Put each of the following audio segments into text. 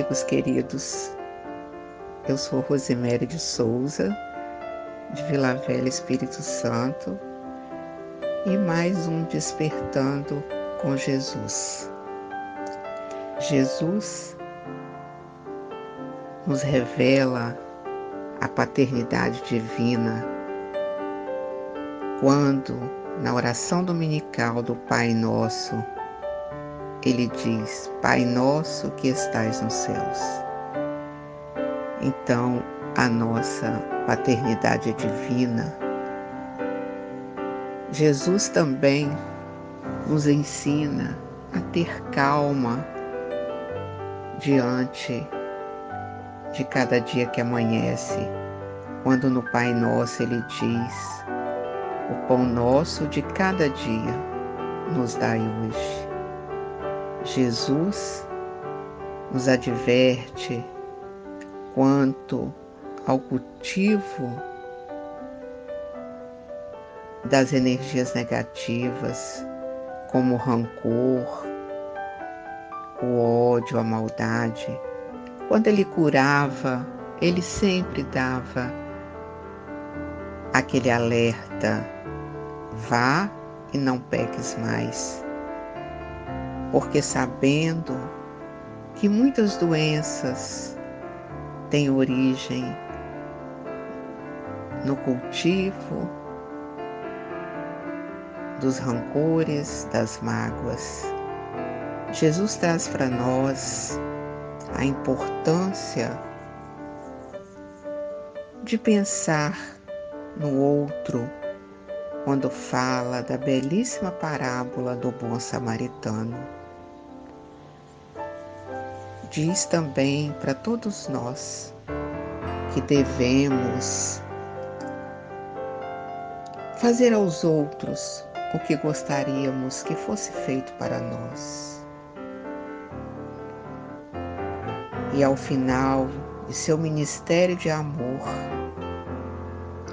Amigos queridos, eu sou Rosemary de Souza, de Vila Velha, Espírito Santo, e mais um Despertando com Jesus. Jesus nos revela a paternidade divina quando, na oração dominical do Pai Nosso, ele diz: Pai nosso que estais nos céus. Então, a nossa paternidade é divina. Jesus também nos ensina a ter calma diante de cada dia que amanhece, quando no Pai Nosso ele diz: O pão nosso de cada dia nos dai hoje. Jesus nos adverte quanto ao cultivo das energias negativas, como o rancor, o ódio, a maldade. Quando ele curava, ele sempre dava aquele alerta: vá e não peques mais porque sabendo que muitas doenças têm origem no cultivo dos rancores, das mágoas. Jesus traz para nós a importância de pensar no outro quando fala da belíssima parábola do bom samaritano diz também para todos nós que devemos fazer aos outros o que gostaríamos que fosse feito para nós. E ao final de seu ministério de amor,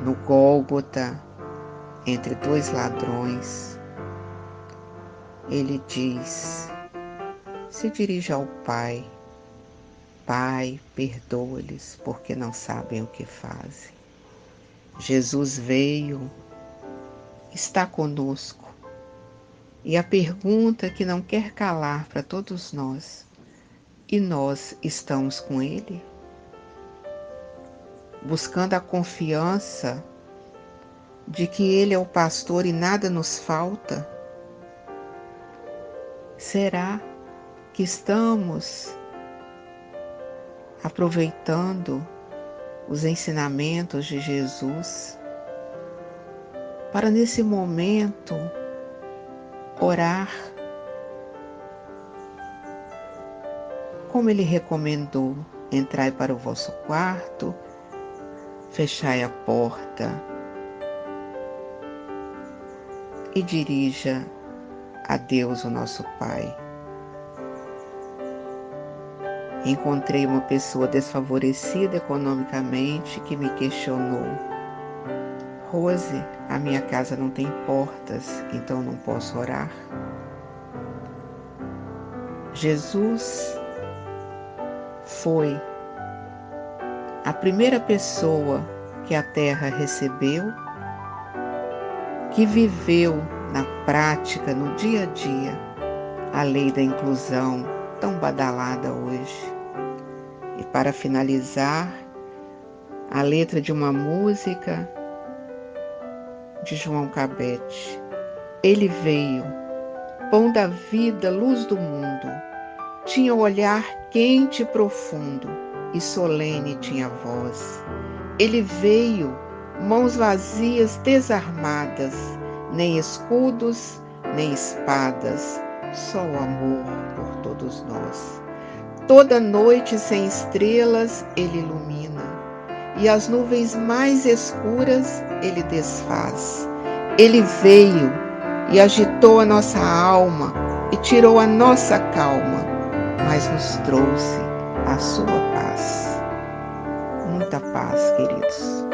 no Gólgota, entre dois ladrões, ele diz: se dirige ao Pai Pai, perdoa-lhes, porque não sabem o que fazem. Jesus veio, está conosco. E a pergunta que não quer calar para todos nós: e nós estamos com Ele? Buscando a confiança de que Ele é o pastor e nada nos falta? Será que estamos aproveitando os ensinamentos de Jesus para nesse momento orar como ele recomendou: entrai para o vosso quarto, fechai a porta e dirija a Deus, o nosso Pai. Encontrei uma pessoa desfavorecida economicamente que me questionou: Rose, a minha casa não tem portas, então não posso orar. Jesus foi a primeira pessoa que a terra recebeu, que viveu na prática, no dia a dia, a lei da inclusão tão badalada hoje. E para finalizar, a letra de uma música de João Cabete. Ele veio, pão da vida, luz do mundo. Tinha o olhar quente e profundo, e solene tinha voz. Ele veio, mãos vazias, desarmadas, nem escudos, nem espadas, só o amor por todos nós. Toda noite sem estrelas ele ilumina, e as nuvens mais escuras ele desfaz. Ele veio e agitou a nossa alma e tirou a nossa calma, mas nos trouxe a sua paz. Muita paz, queridos.